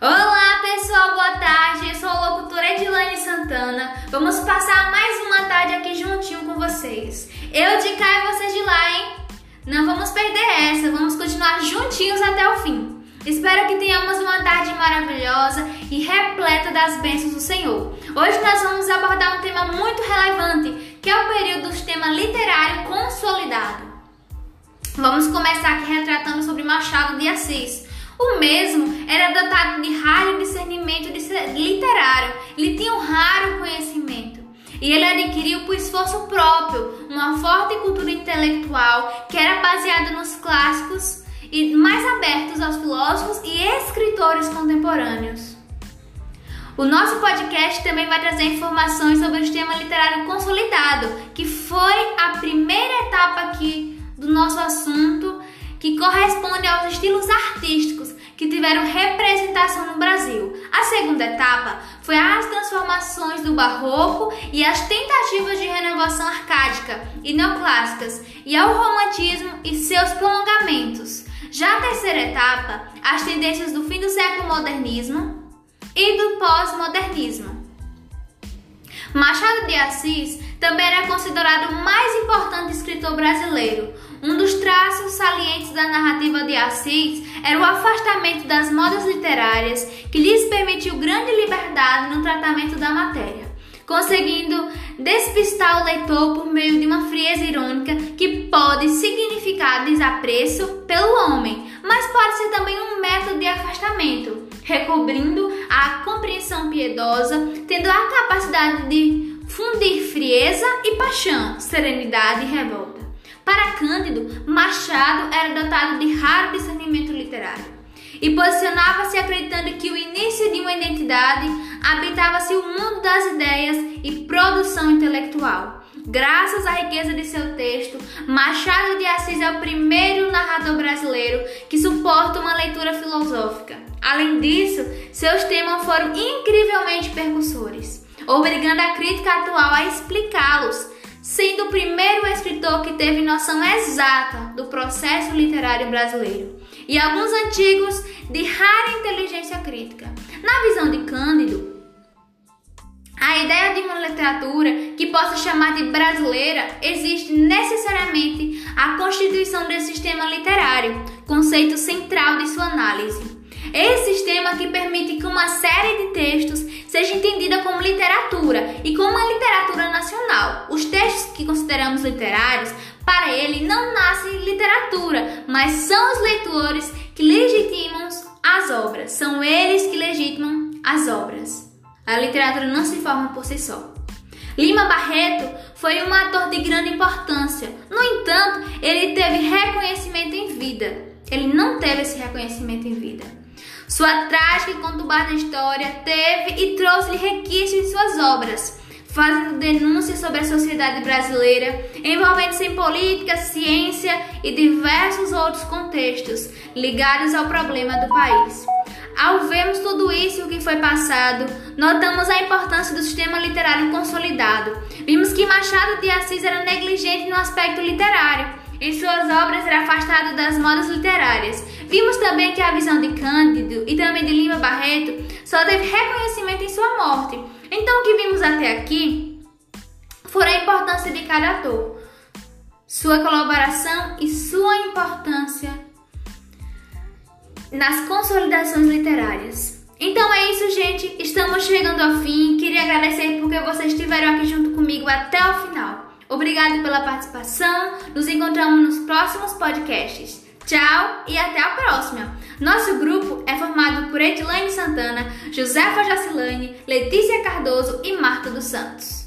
Olá pessoal, boa tarde. Eu sou a locutora Edilane Santana. Vamos passar mais uma tarde aqui juntinho com vocês. Eu de cá e vocês de lá, hein? Não vamos perder essa, vamos continuar juntinhos até o fim. Espero que tenhamos uma tarde maravilhosa e repleta das bênçãos do Senhor. Hoje nós vamos abordar um tema muito relevante, que é o período do sistema literário consolidado. Vamos começar aqui retratando sobre Machado de Assis o mesmo era dotado de raro discernimento literário, ele tinha um raro conhecimento. E ele adquiriu por esforço próprio uma forte cultura intelectual que era baseada nos clássicos e mais abertos aos filósofos e escritores contemporâneos. O nosso podcast também vai trazer informações sobre o sistema literário consolidado, que foi a primeira etapa aqui do nosso assunto, que corresponde aos estilos artísticos que tiveram representação no Brasil. A segunda etapa foi as transformações do barroco e as tentativas de renovação arcádica e neoclássicas, e ao romantismo e seus prolongamentos. Já a terceira etapa, as tendências do fim do século modernismo e do pós-modernismo. Machado de Assis também era considerado o mais importante escritor brasileiro. Um dos traços salientes da narrativa de Assis era o afastamento das modas literárias, que lhes permitiu grande liberdade no tratamento da matéria, conseguindo despistar o leitor por meio de uma frieza irônica que pode significar desapreço pelo homem, mas pode ser também um método de afastamento, recobrindo a compreensão piedosa, tendo a capacidade de fundir frieza e paixão, serenidade e revolta. Para Cândido, Machado era dotado de raro discernimento literário e posicionava-se acreditando que o início de uma identidade habitava-se o mundo das ideias e produção intelectual. Graças à riqueza de seu texto, Machado de Assis é o primeiro narrador brasileiro que suporta uma leitura filosófica. Além disso, seus temas foram incrivelmente percussores, obrigando a crítica atual a explicá-los, sendo o primeiro escritor que teve noção exata do processo literário brasileiro e alguns antigos de rara inteligência crítica. Na visão de Cândido, a ideia de uma literatura que possa chamar de brasileira existe necessariamente a constituição desse sistema literário, conceito central de sua análise. Esse sistema que permite que uma série de textos seja entendida como literatura e como uma literatura nacional. Os textos que consideramos literários para ele não nasce literatura, mas são os leitores que legitimam as obras. São eles que legitimam as obras. A literatura não se forma por si só. Lima Barreto foi um ator de grande importância. No entanto, ele teve reconhecimento em vida. Ele não teve esse reconhecimento em vida. Sua trágica e conturbada história teve e trouxe-lhe requisitos em suas obras fazendo denúncias sobre a sociedade brasileira, envolvendo-se em política, ciência e diversos outros contextos ligados ao problema do país. Ao vermos tudo isso o que foi passado, notamos a importância do sistema literário consolidado. Vimos que Machado de Assis era negligente no aspecto literário. Em suas obras era afastado das modas literárias. Vimos também que a visão de Cândido e também de Lima Barreto só teve reconhecimento em sua morte então, o que vimos até aqui foi a importância de cada ator, sua colaboração e sua importância nas consolidações literárias. Então é isso, gente. Estamos chegando ao fim. Queria agradecer porque vocês estiveram aqui junto comigo até o final. Obrigado pela participação. Nos encontramos nos próximos podcasts. Tchau e até a próxima! Nosso grupo é formado por Edilane Santana, Josefa Jacilane, Letícia Cardoso e Marta dos Santos.